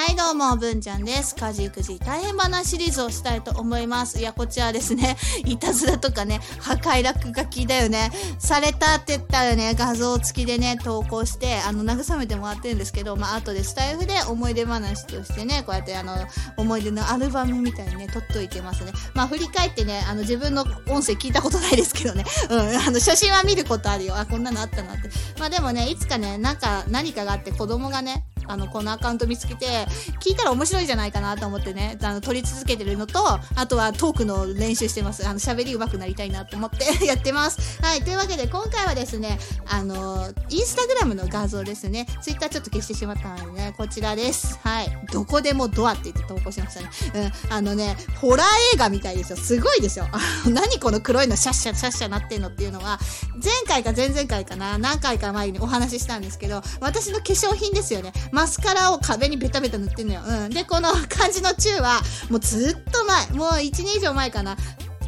はい、どうも、文ちゃんです。家事育児大変話シリーズをしたいと思います。いや、こちらですね、いたずらとかね、破壊落書きだよね。されたって言ったらね、画像付きでね、投稿して、あの、慰めてもらってるんですけど、まあ、後でスタイフで思い出話としてね、こうやってあの、思い出のアルバムみたいにね、撮っといてますね。まあ、振り返ってね、あの、自分の音声聞いたことないですけどね、うん、あの、写真は見ることあるよ。あ、こんなのあったなって。まあ、でもね、いつかね、なんか、何かがあって子供がね、あの、このアカウント見つけて、聞いたら面白いじゃないかなと思ってね、あの、撮り続けてるのと、あとはトークの練習してます。あの、喋り上手くなりたいなと思って やってます。はい。というわけで、今回はですね、あの、インスタグラムの画像ですね。ツイッターちょっと消してしまったのでね、こちらです。はい。どこでもドアって言って投稿しましたね。うん。あのね、ホラー映画みたいですよ。すごいですよ。何この黒いのシャッシャッシャッシャなってんのっていうのは、前回か前々回かな、何回か前にお話ししたんですけど、私の化粧品ですよね。マスカラを壁にベタベタ塗ってんのよ。うん。で、この漢字の中は、もうずっと前、もう1年以上前かな。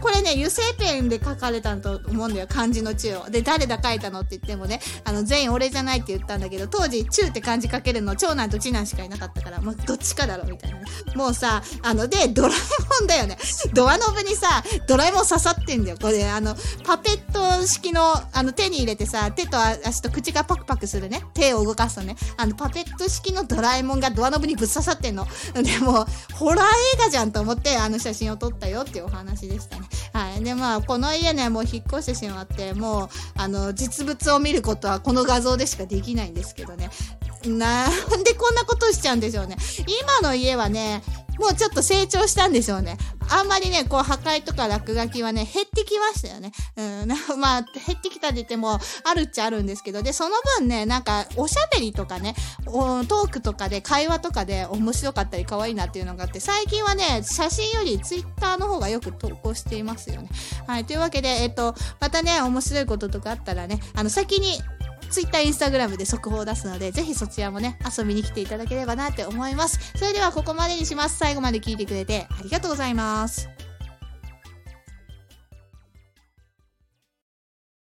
これね、油性ペンで書かれたんと思うんだよ、漢字の中を。で、誰だ書いたのって言ってもね、あの、全員俺じゃないって言ったんだけど、当時、中って漢字書けるの、長男と次男しかいなかったから、もうどっちかだろ、みたいな。もうさ、あの、で、ドラえもんだよね。ドアノブにさ、ドラえもん刺さってんだよ。これ、あの、パペット式の、あの、手に入れてさ、手と足と口がパクパクするね。手を動かすとね。あの、パペット式のドラえもんがドアノブにぶっ刺さってんの。でも、ホラー映画じゃんと思って、あの写真を撮ったよっていうお話でしたね。はい。で、まあ、この家ね、もう引っ越してしまって、もう、あの、実物を見ることはこの画像でしかできないんですけどね。なんでこんなことしちゃうんでしょうね。今の家はね、もうちょっと成長したんでしょうね。あんまりね、こう破壊とか落書きはね、減ってきましたよね。うん、まあ、減ってきたって言っても、あるっちゃあるんですけど、で、その分ね、なんか、おしゃべりとかね、トークとかで、会話とかで面白かったり可愛いなっていうのがあって、最近はね、写真よりツイッターの方がよく投稿していますよね。はい、というわけで、えっと、またね、面白いこととかあったらね、あの、先に、ツイッター、インスタグラムで速報を出すので、ぜひそちらもね、遊びに来ていただければなって思います。それではここまでにします。最後まで聞いてくれてありがとうございます。